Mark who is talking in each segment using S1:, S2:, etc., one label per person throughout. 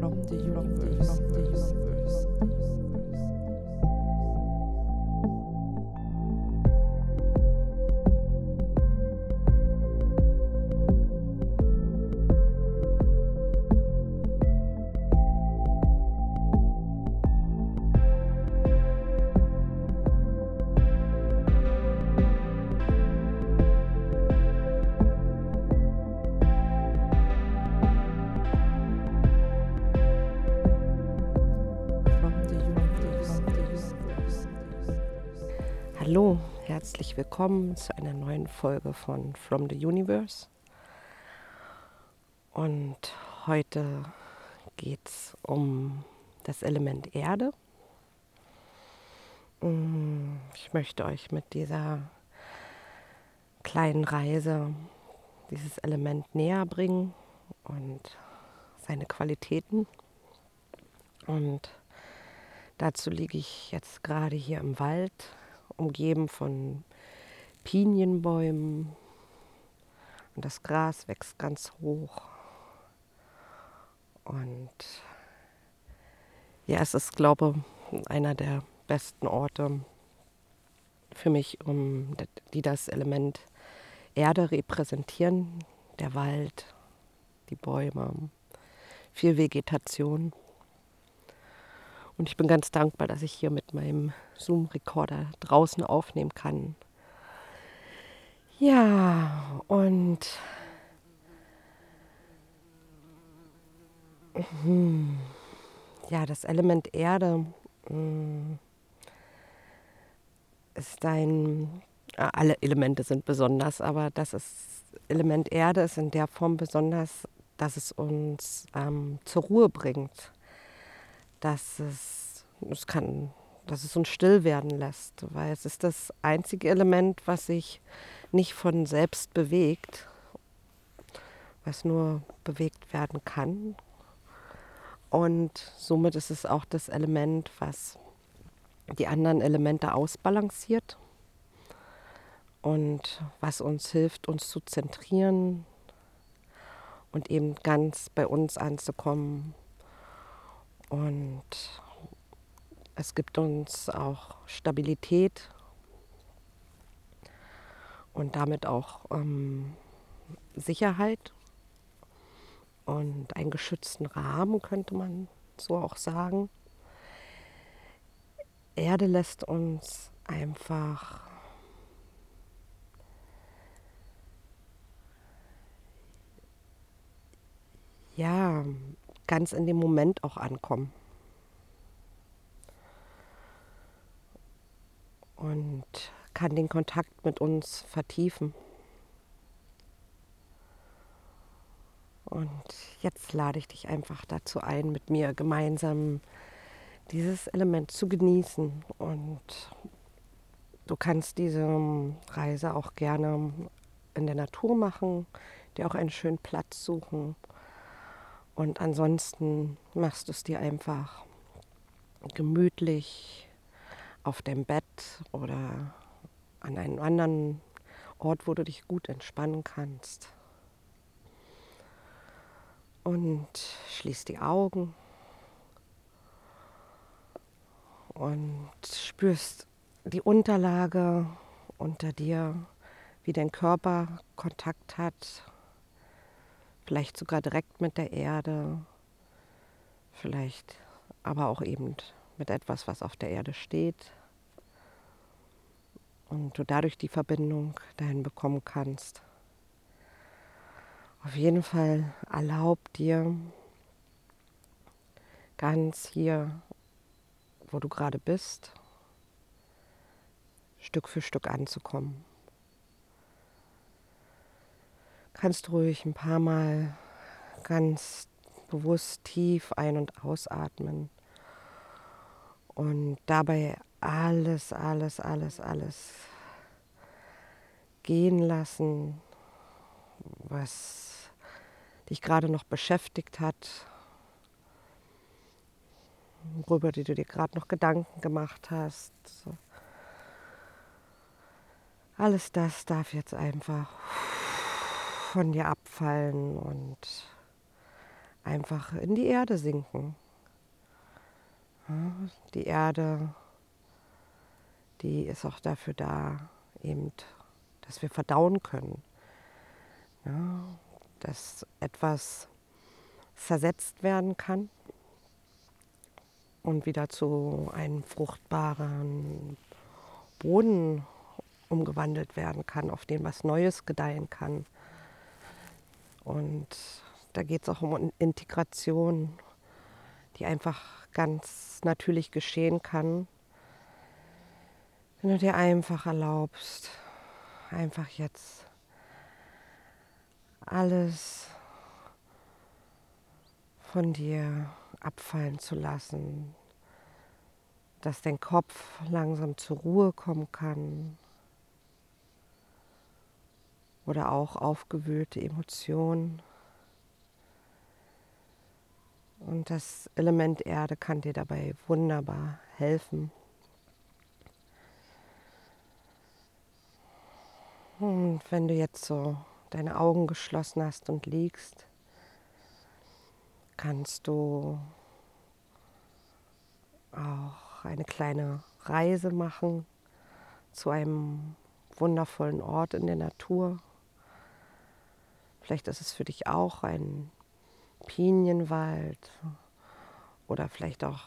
S1: from the universe.
S2: Herzlich willkommen zu einer neuen Folge von From the Universe. Und heute geht es um das Element Erde. Mm, Ich möchte euch mit dieser kleinen Reise dieses Element näher bringen und seine Qualitäten. Und dazu liege ich jetzt gerade hier im Wald, umgeben von Pinienbäumen. Und das Gras wächst ganz hoch. Und ja, es ist, glaube ich, einer der besten Orte für mich, um, die das Element Erde repräsentieren. Der Wald, die Bäume, viel Vegetation. Und ich bin ganz dankbar, dass ich hier mit meinem Zoom-Recorder draußen aufnehmen kann. Ja, und hm, ja, das Element Erde hm, ist ein, alle Elemente sind besonders, aber das ist, Element Erde ist in der Form besonders, dass es uns ähm, zur Ruhe bringt. Dass es, es kann, dass es uns still werden lässt, weil es ist das einzige Element, was sich nicht von selbst bewegt, was nur bewegt werden kann. Und somit ist es auch das Element, was die anderen Elemente ausbalanciert und was uns hilft, uns zu zentrieren und eben ganz bei uns anzukommen und es gibt uns auch Stabilität und damit auch ähm, Sicherheit und einen geschützten Rahmen, könnte man so auch sagen. Erde lässt uns einfach ja ganz in dem Moment auch ankommen. Und kann den Kontakt mit uns vertiefen. Und jetzt lade ich dich einfach dazu ein, mit mir gemeinsam dieses Element zu genießen. Und du kannst diese Reise auch gerne in der Natur machen, dir auch einen schönen Platz suchen. Und ansonsten machst du es dir einfach gemütlich auf dem Bett oder an einem anderen Ort, wo du dich gut entspannen kannst. Und schließ die Augen und spürst die Unterlage unter dir, wie dein Körper Kontakt hat vielleicht sogar direkt mit der Erde, vielleicht aber auch eben mit etwas, was auf der Erde steht. Und du dadurch die Verbindung dahin bekommen kannst. Auf jeden Fall erlaub dir ganz hier, wo du gerade bist, Stück für Stück anzukommen kannst ruhig ein paar Mal ganz bewusst tief ein- und ausatmen und dabei alles, alles, alles, alles gehen lassen, was dich gerade noch beschäftigt hat, worüber du dir gerade noch Gedanken gemacht hast. Alles das darf jetzt einfach von dir abfallen und einfach in die Erde sinken. Die Erde, die ist auch dafür da, eben, dass wir verdauen können. Ja, dass etwas zersetzt werden kann und wieder zu einem fruchtbaren Boden umgewandelt werden kann, auf dem was Neues gedeihen kann. Und da geht es auch um Integration, die einfach ganz natürlich geschehen kann, wenn du dir einfach erlaubst, einfach jetzt alles von dir abfallen zu lassen, dass dein Kopf langsam zur Ruhe kommen kann oder auch aufgewühlte Emotionen. Und das Element Erde kann dir dabei wunderbar helfen. Und wenn du jetzt so deine Augen geschlossen hast und liegst, kannst du auch eine kleine Reise machen zu einem wundervollen Ort in der Natur. Vielleicht ist es für dich auch ein Pinienwald oder vielleicht auch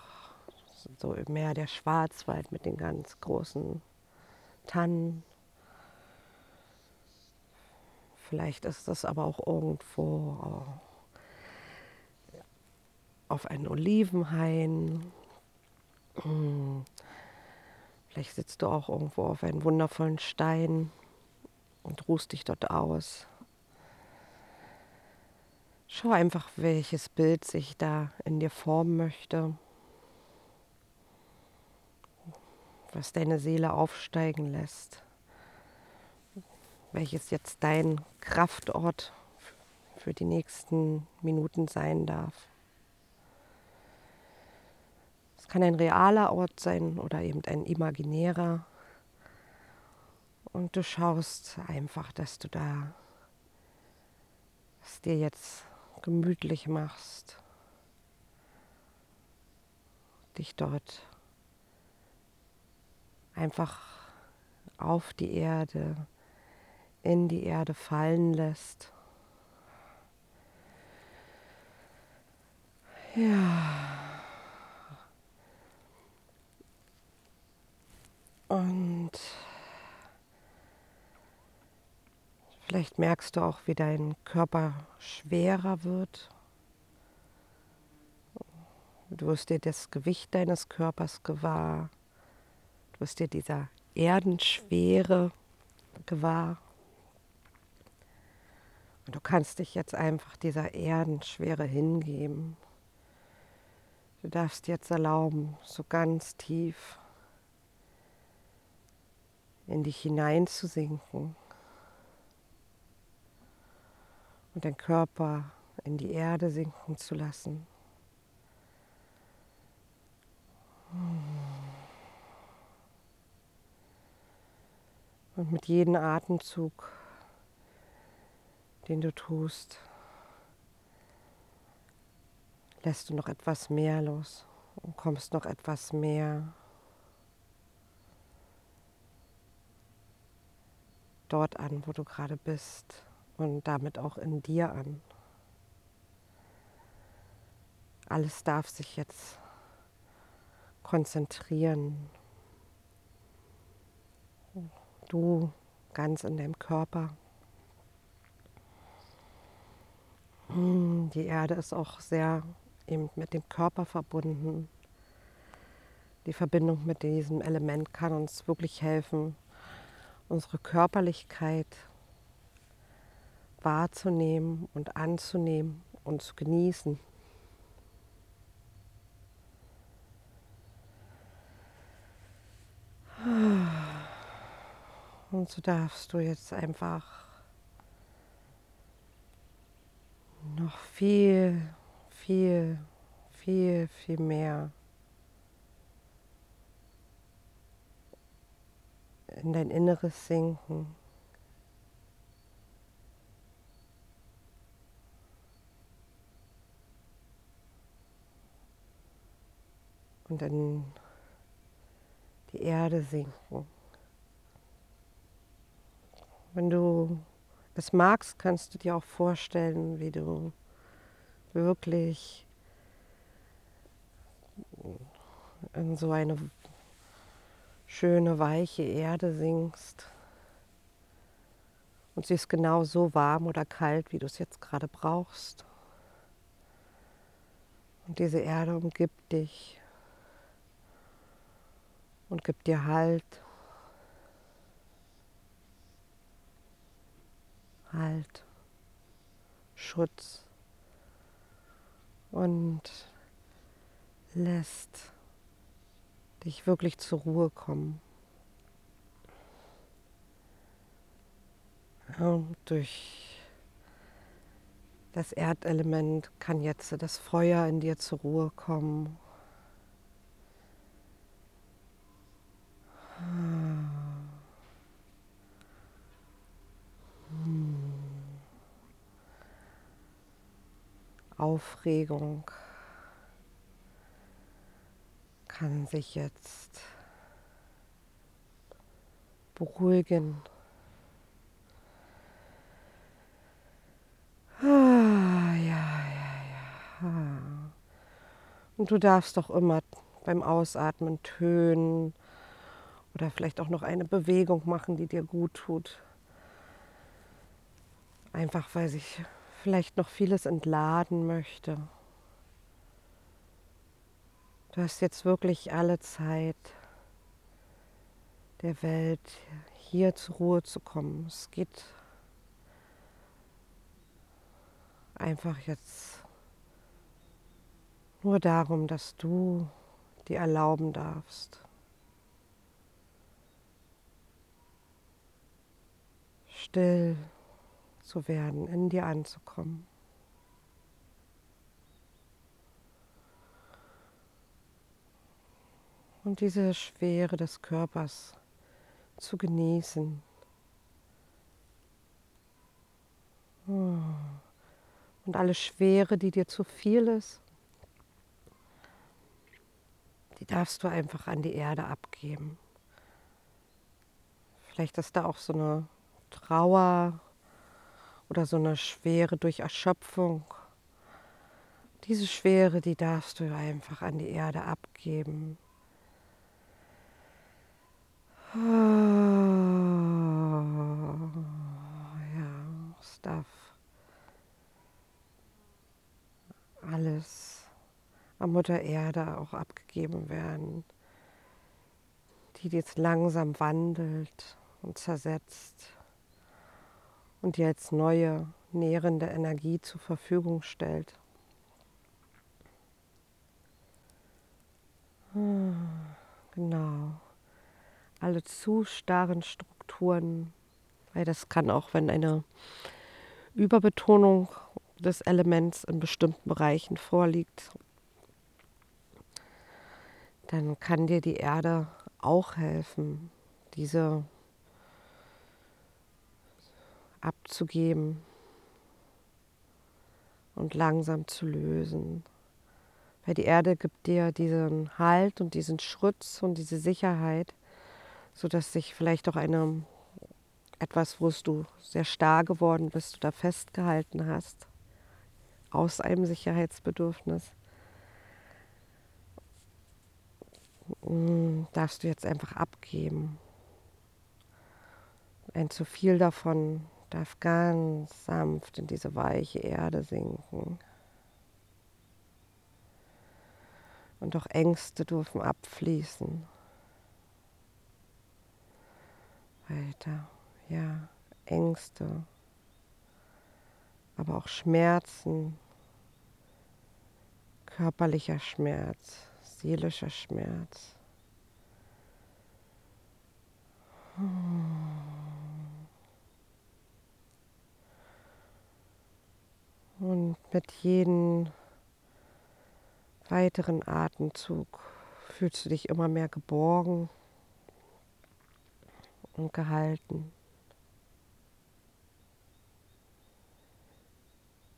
S2: so mehr der Schwarzwald mit den ganz großen Tannen. Vielleicht ist das aber auch irgendwo auf einen Olivenhain. Vielleicht sitzt du auch irgendwo auf einem wundervollen Stein und ruhst dich dort aus. Schau einfach, welches Bild sich da in dir formen möchte, was deine Seele aufsteigen lässt, welches jetzt dein Kraftort für die nächsten Minuten sein darf. Es kann ein realer Ort sein oder eben ein imaginärer. Und du schaust einfach, dass du da es dir jetzt gemütlich machst, dich dort einfach auf die Erde, in die Erde fallen lässt. Ja. Und vielleicht merkst du auch, wie dein Körper schwerer wird. Du wirst dir das Gewicht deines Körpers gewahr. Du wirst dir dieser Erdenschwere gewahr. Und du kannst dich jetzt einfach dieser Erdenschwere hingeben. Du darfst jetzt erlauben, so ganz tief in dich hineinzusinken und den Körper in die Erde sinken zu lassen. Und mit jedem Atemzug, den du tust, lässt du noch etwas mehr los und kommst noch etwas mehr dort an, wo du gerade bist und damit auch in dir an. Alles darf sich jetzt konzentrieren. Du ganz in deinem Körper. Hm, die Erde ist auch sehr eben mit dem Körper verbunden. Die Verbindung mit diesem Element kann uns wirklich helfen, unsere Körperlichkeit wahrzunehmen und anzunehmen und zu genießen. Und so darfst du jetzt einfach noch viel, viel, viel, viel mehr in dein Inneres sinken. Und in die Erde sinken. Wenn du es magst, kannst du dir auch vorstellen, wie du wirklich in so eine schöne, weiche Erde sinkst. Und sie ist genau so warm oder kalt, wie du es jetzt gerade brauchst. Und diese Erde umgibt dich und gibt dir Halt. Halt, Schutz und lässt dich wirklich zur Ruhe kommen. Und durch das Erdelement kann jetzt das Feuer in dir zur Ruhe kommen. Aufregung kann sich jetzt beruhigen. Ah, ja, ja, ja. Und du darfst doch immer beim Ausatmen tönen oder vielleicht auch noch eine Bewegung machen, die dir gut tut. Einfach weil sich vielleicht noch vieles entladen möchte. Du hast jetzt wirklich alle Zeit der Welt, hier zur Ruhe zu kommen. Es geht einfach jetzt nur darum, dass du dir erlauben darfst. Still zu werden, in dir anzukommen. und diese Schwere des Körpers zu genießen. Und alle Schwere, die dir zu viel ist, die darfst du einfach an die Erde abgeben. Vielleicht ist da auch so eine Trauer oder so eine Schwere durch Erschöpfung. Diese Schwere, die darfst du einfach an die Erde abgeben. Ah, ja, es darf alles an Mutter Erde auch abgegeben werden, die jetzt langsam wandelt und zersetzt und dir jetzt neue nährende Energie zur Verfügung stellt. Ah, genau alle zu starren Strukturen, weil das kann auch, wenn eine Überbetonung des Elements in bestimmten Bereichen vorliegt, dann kann dir die Erde auch helfen, diese abzugeben und langsam zu lösen. Weil die Erde gibt dir diesen Halt und diesen Schutz und diese Sicherheit, sodass sich vielleicht auch eine etwas, wo du sehr starr geworden bist oder festgehalten hast, aus einem Sicherheitsbedürfnis, mm, darfst du jetzt einfach abgeben. Ein zu viel davon darf ganz sanft in diese weiche Erde sinken. Und auch Ängste dürfen abfließen. weiter. Ja, Ängste, aber auch Schmerzen, körperlicher Schmerz, seelischer Schmerz. Und mit jedem weiteren Atemzug fühlst du dich immer mehr geborgen und gehalten.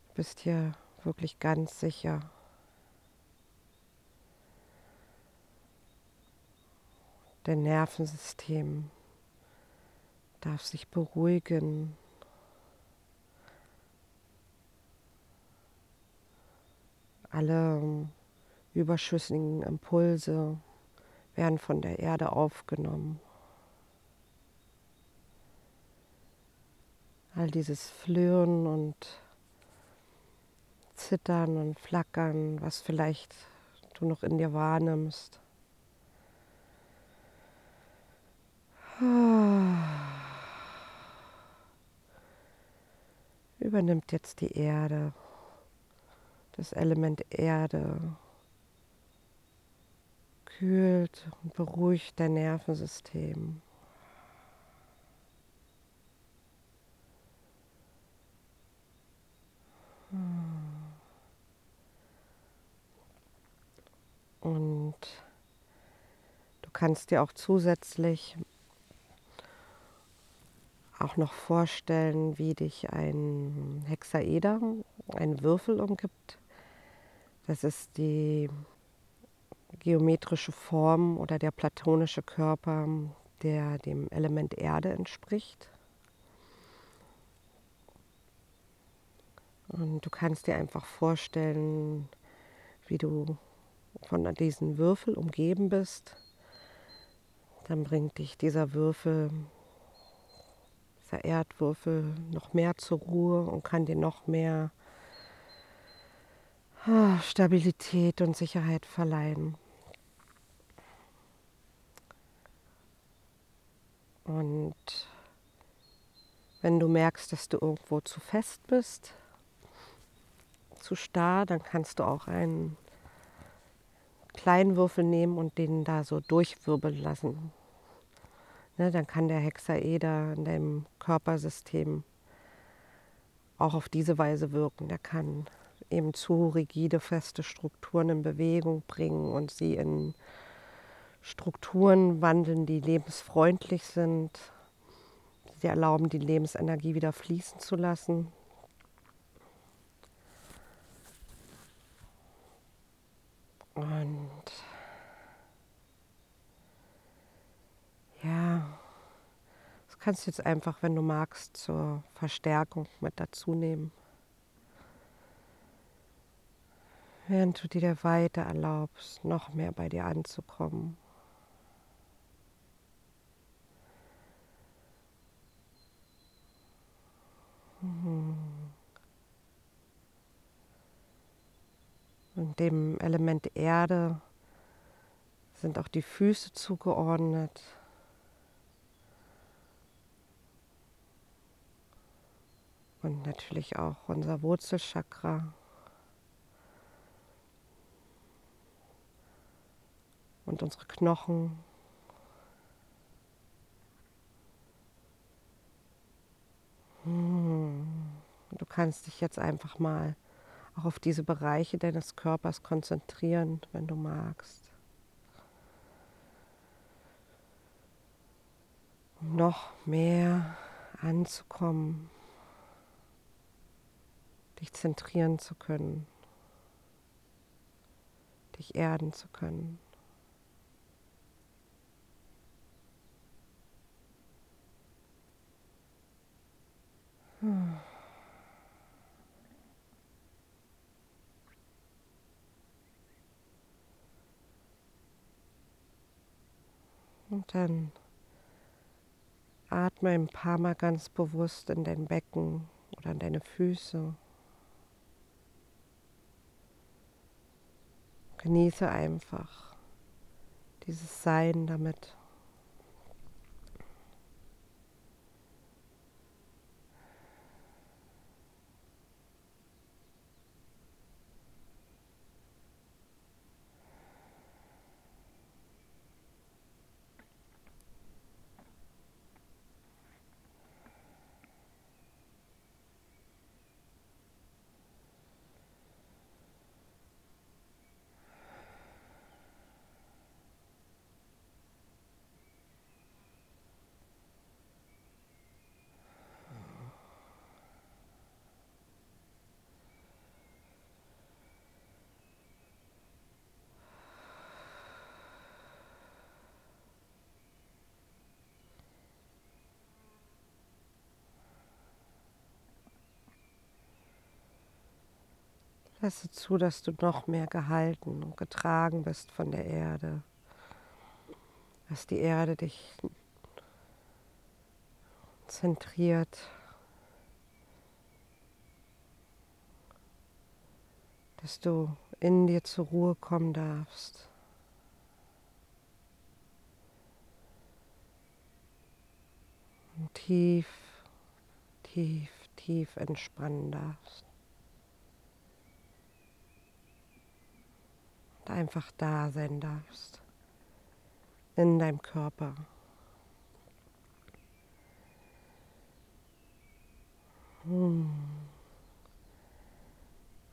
S2: Du bist hier wirklich ganz sicher. Dein Nervensystem darf sich beruhigen. Alle überschüssigen Impulse werden von der Erde aufgenommen. All dieses Flirren und Zittern und Flackern, was vielleicht du noch in dir wahrnimmst. Übernimmt jetzt die Erde, das Element Erde, kühlt und beruhigt dein Nervensystem. Und du kannst dir auch zusätzlich auch noch vorstellen, wie dich ein Hexaeder, ein Würfel umgibt. Das ist die geometrische Form oder der platonische Körper, der dem Element Erde entspricht. Und du kannst dir einfach vorstellen, wie du von diesen Würfel umgeben bist. Dann bringt dich dieser Würfel, dieser Erdwürfel noch mehr zur Ruhe und kann dir noch mehr Stabilität und Sicherheit verleihen. Und wenn du merkst, dass du irgendwo zu fest bist, zu starr, dann kannst du auch einen kleinen Würfel nehmen und den da so durchwirbeln lassen. Ne, dann kann der Hexaeder in deinem Körpersystem auch auf diese Weise wirken. Der kann eben zu rigide, feste Strukturen in Bewegung bringen und sie in Strukturen wandeln, die lebensfreundlich sind. Sie erlauben, die Lebensenergie wieder fließen zu lassen. Und ja, das kannst du jetzt einfach, wenn du magst, zur Verstärkung mit dazu nehmen. Während du dir weiter erlaubst, noch mehr bei dir anzukommen. Mhm. Und dem Element Erde sind auch die Füße zugeordnet. Und natürlich auch unser Wurzelchakra. Und unsere Knochen. Hm. Du kannst dich jetzt einfach mal auch auf diese Bereiche deines Körpers konzentrieren, wenn du magst. Um noch mehr anzukommen, dich zentrieren zu können, dich erden zu können. Hmm. Und dann atme ein paar Mal ganz bewusst in dein Becken oder in deine Füße. Genieße einfach dieses Sein damit. Lasse zu, dass du noch mehr gehalten und getragen bist von der Erde. Dass die Erde dich zentriert. Dass du in dir zur Ruhe kommen darfst. Und tief, tief, tief entspannen darfst. Und einfach da sein darfst. In deinem Körper.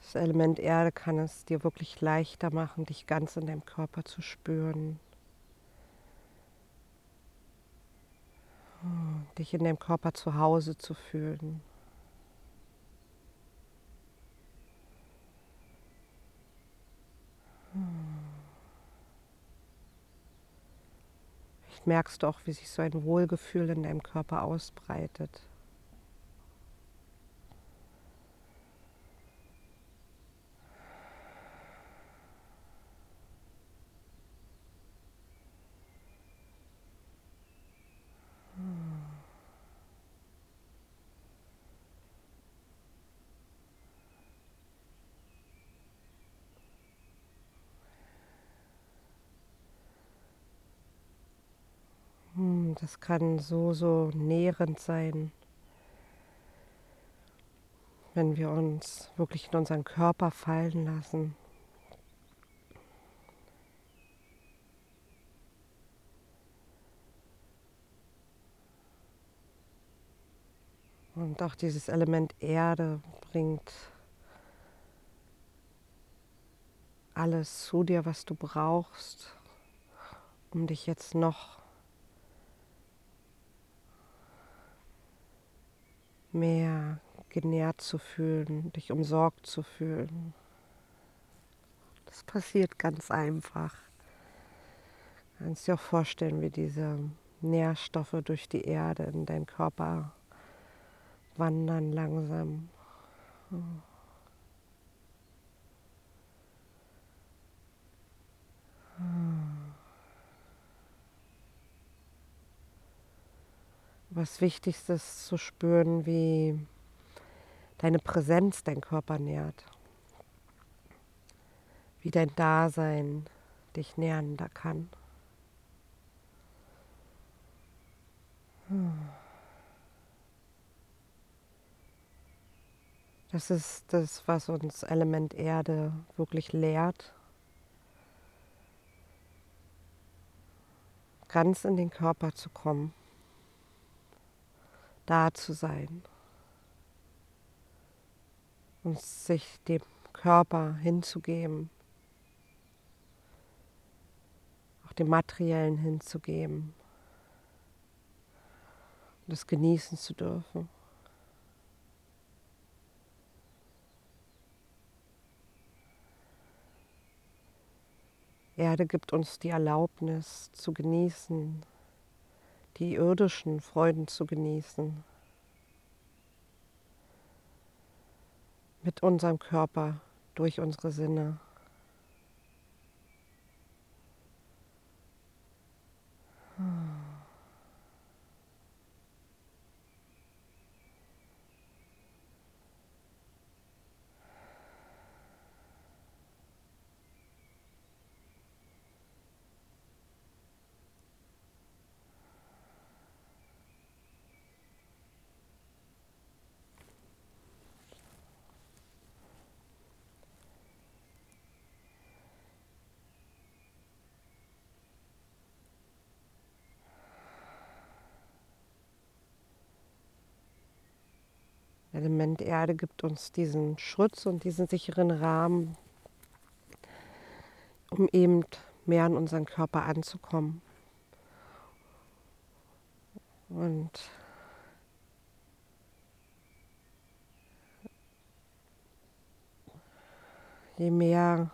S2: Das Element Erde kann es dir wirklich leichter machen, dich ganz in deinem Körper zu spüren. dich in deinem Körper zu Hause zu fühlen. Merkst du auch, wie sich so ein Wohlgefühl in deinem Körper ausbreitet. Das kann so, so nährend sein, wenn wir uns wirklich in unseren Körper fallen lassen. Und auch dieses Element Erde bringt alles zu dir, was du brauchst, um dich jetzt noch mehr genährt zu fühlen, dich umsorgt zu fühlen. Das passiert ganz einfach. Du kannst dir auch vorstellen, wie diese Nährstoffe durch die Erde in deinen Körper wandern langsam. Was Wichtigstes zu spüren, wie deine Präsenz dein Körper nährt, wie dein Dasein dich nähren da kann. Das ist das, was uns Element Erde wirklich lehrt. Ganz in den Körper zu kommen da zu sein und sich dem Körper hinzugeben, auch dem Materiellen hinzugeben und es genießen zu dürfen. Erde gibt uns die Erlaubnis zu genießen, die irdischen Freuden zu genießen. Mit unserem Körper, durch unsere Sinne. Element Erde gibt uns diesen Schutz und diesen sicheren Rahmen, um eben mehr an unseren Körper anzukommen. Und je mehr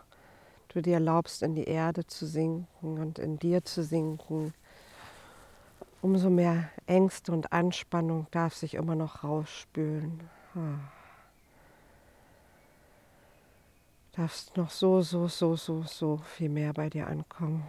S2: du dir erlaubst, in die Erde zu sinken und in dir zu sinken, umso mehr Ängste und Anspannung darf sich immer noch rausspülen. Ah. darfst noch so, so, so, so, so viel mehr bei dir ankommen.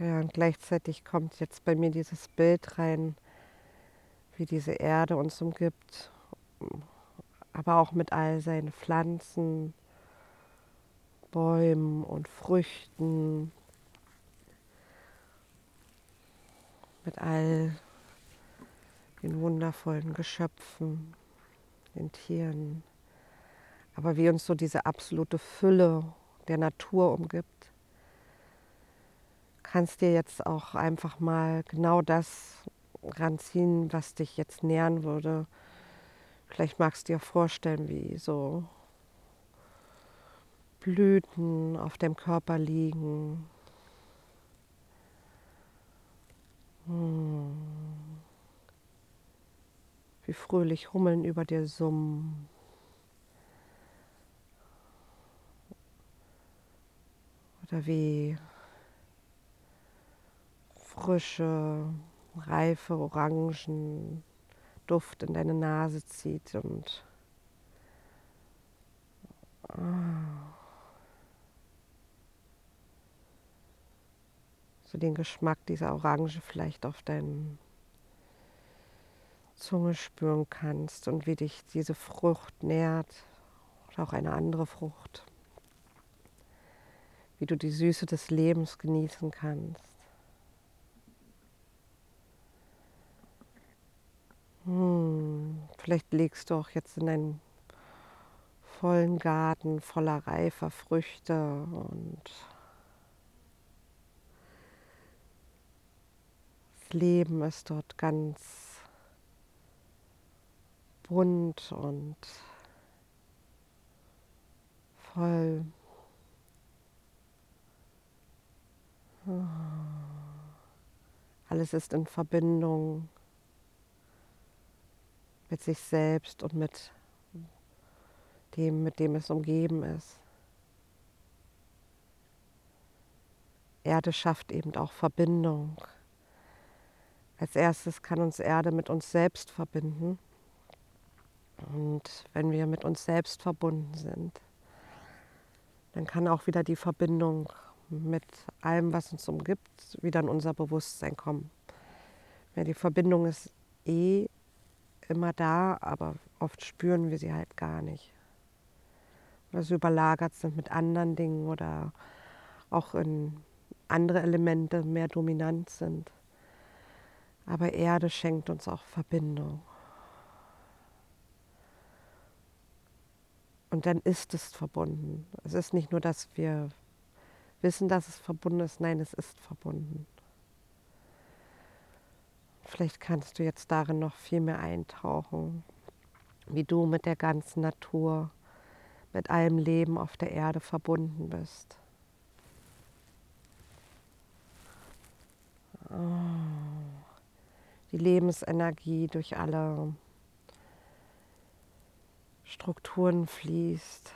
S2: Ja, und gleichzeitig kommt jetzt bei mir dieses Bild rein, wie diese Erde uns umgibt, aber auch mit all seinen Pflanzen, Bäumen und Früchten, mit all den wundervollen Geschöpfen, den Tieren, aber wie uns so diese absolute Fülle der Natur umgibt kannst dir jetzt auch einfach mal genau das ranziehen, was dich jetzt nähern würde. Vielleicht magst du dir vorstellen, wie so Blüten auf dem Körper liegen. Hm. Wie fröhlich Hummeln über dir summen. Oder wie frische, reife Orangen Duft in deine Nase zieht und so den Geschmack dieser Orange vielleicht auf deinen Zunge spüren kannst und wie dich diese Frucht nährt oder auch eine andere Frucht, wie du die Süße des Lebens genießen kannst. Hm, vielleicht legst du auch jetzt in einen vollen Garten voller reifer Früchte und das Leben ist dort ganz bunt und voll. Alles ist in Verbindung mit sich selbst und mit dem, mit dem es umgeben ist. Erde schafft eben auch Verbindung. Als erstes kann uns Erde mit uns selbst verbinden. Und wenn wir mit uns selbst verbunden sind, dann kann auch wieder die Verbindung mit allem, was uns umgibt, wieder in unser Bewusstsein kommen. Ja, die Verbindung ist eh immer da, aber oft spüren wir sie halt gar nicht. Oder sie überlagert sind mit anderen Dingen oder auch in andere Elemente mehr dominant sind. Aber Erde schenkt uns auch Verbindung. Und dann ist es verbunden. Es ist nicht nur, dass wir wissen, dass es verbunden ist, nein, es ist verbunden. Vielleicht kannst du jetzt darin noch viel mehr eintauchen, wie du mit der ganzen Natur, mit allem Leben auf der Erde verbunden bist. Oh, die Lebensenergie durch alle Strukturen fließt.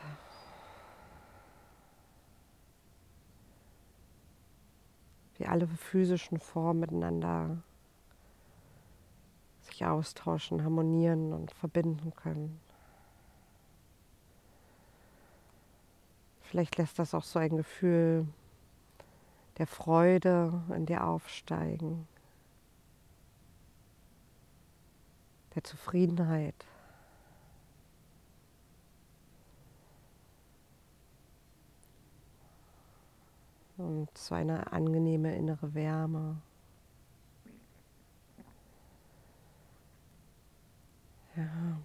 S2: Wie alle physischen Formen miteinander sich austauschen, harmonieren und verbinden können. Vielleicht lässt das auch so ein Gefühl der Freude in dir aufsteigen, der Zufriedenheit. Und so eine angenehme innere Wärme. Ja.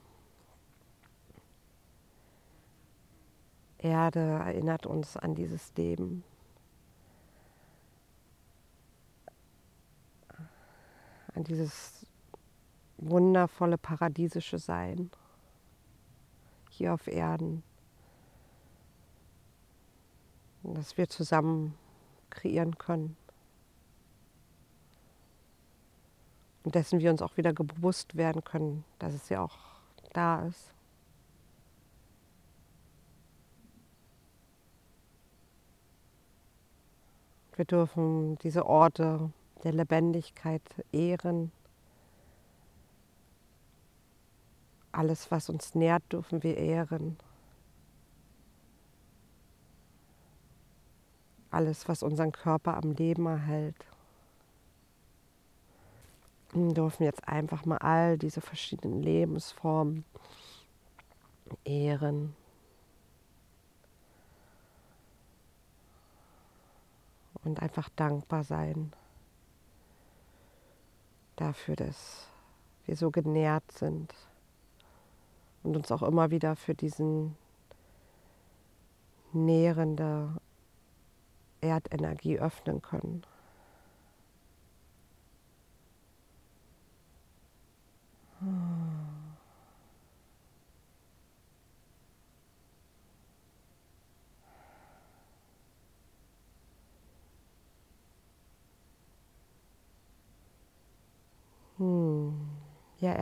S2: Erde erinnert uns an dieses Leben. An dieses wundervolle paradiesische Sein hier auf Erden, das wir zusammen kreieren können. Und dessen wir uns auch wieder bewusst werden können, dass es ja auch da ist. Wir dürfen diese Orte der Lebendigkeit ehren. Alles, was uns nährt, dürfen wir ehren. Alles, was unseren Körper am Leben erhält. Dürfen jetzt einfach mal all diese verschiedenen Lebensformen ehren. Und einfach dankbar sein dafür, dass wir so genährt sind und uns auch immer wieder für diesen nährende Erdenergie öffnen können.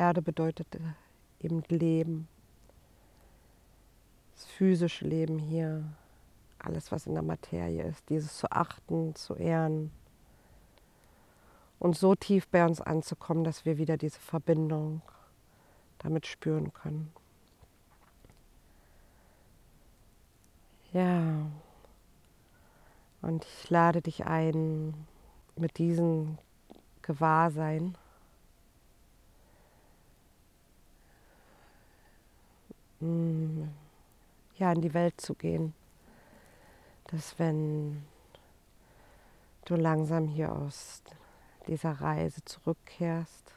S2: Erde bedeutet eben Leben. Das physische Leben hier. Alles, was in der Materie ist. Dieses zu achten, zu ehren. Und so tief bei uns anzukommen, dass wir wieder diese Verbindung damit spüren können. Ja. Und ich lade dich ein, mit diesem Gewahrsein ja, in die Welt zu gehen. Dass wenn du langsam hier aus dieser Reise zurückkehrst,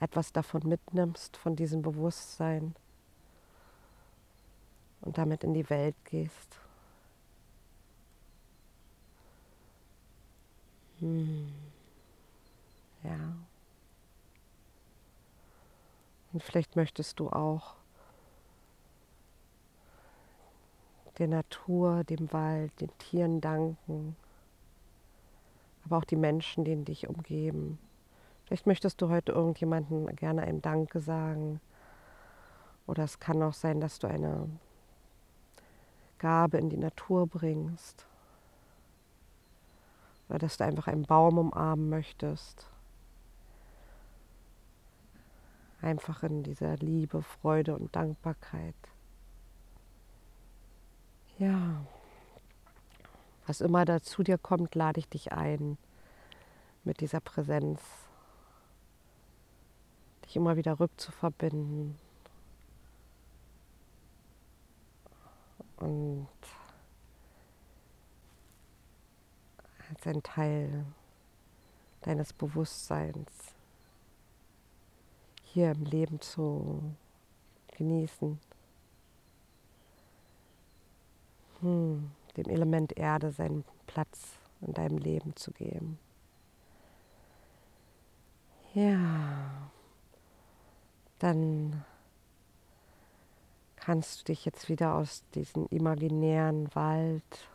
S2: etwas davon mitnimmst, von diesem Bewusstsein und damit in die Welt gehst. Hm. Ja. Und vielleicht möchtest du auch der Natur, dem Wald, den Tieren danken, aber auch die Menschen, die dich umgeben. Vielleicht möchtest du heute irgendjemandem gerne ein Danke sagen. Oder es kann auch sein, dass du eine Gabe in die Natur bringst. Oder dass du einfach einen Baum umarmen möchtest. Einfach in dieser Liebe, Freude und Dankbarkeit. Ja, was immer da zu dir kommt, lade ich dich ein mit dieser Präsenz, dich immer wieder rückzuverbinden und als ein Teil deines Bewusstseins hier im Leben zu genießen. Hm, dem Element Erde seinen Platz in deinem Leben zu geben. Ja, dann kannst du dich jetzt wieder aus diesem imaginären Wald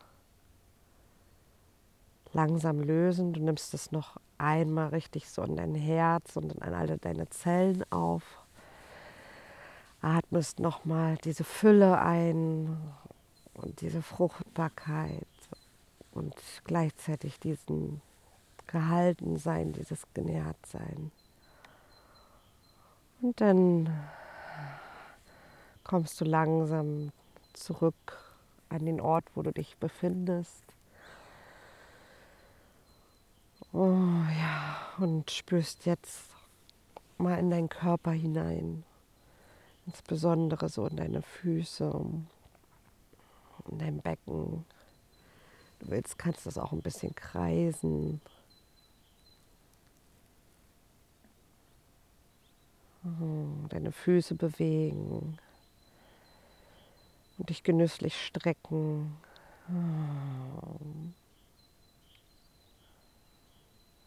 S2: langsam lösen. Du nimmst es noch einmal richtig so in dein Herz und in alle deine Zellen auf. Atmest nochmal diese Fülle ein und diese Fruchtbarkeit und gleichzeitig diesen Gehaltensein, dieses Genährtsein. Und dann kommst du langsam zurück an den Ort, wo du dich befindest. Oh ja, und spürst jetzt mal in deinen Körper hinein, insbesondere so in deine Füße, in deinem Becken. Du willst, kannst das auch ein bisschen kreisen. Hm, deine Füße bewegen und dich genüsslich strecken. Hm.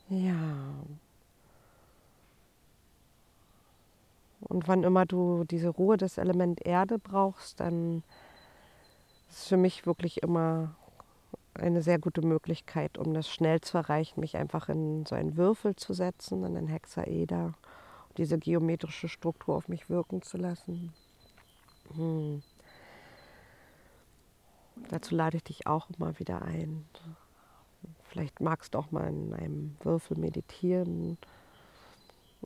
S2: Ja. Und wann immer du diese Ruhe des Element Erde brauchst, dann ist für mich wirklich immer eine sehr gute Möglichkeit, um das schnell zu erreichen, mich einfach in so einen Würfel zu setzen, in einen Hexaeder, diese geometrische Struktur auf mich wirken zu lassen. Hm. Dazu lade ich dich auch immer wieder ein. Vielleicht magst du auch mal in einem Würfel meditieren.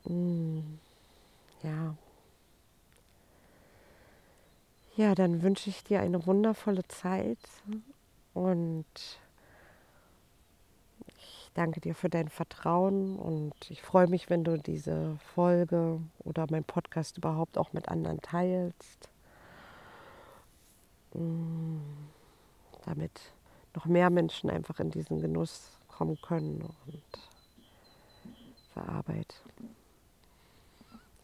S2: Hm. Ja. Ja, dann wünsche ich dir eine wundervolle Zeit und ich danke dir für dein Vertrauen und ich freue mich, wenn du diese Folge oder mein Podcast überhaupt auch mit anderen teilst, hm, damit noch mehr Menschen einfach in diesen Genuss kommen können und zur.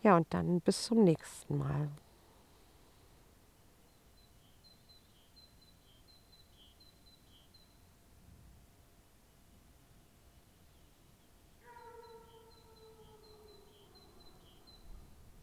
S2: Ja, und dann bis zum nächsten Mal.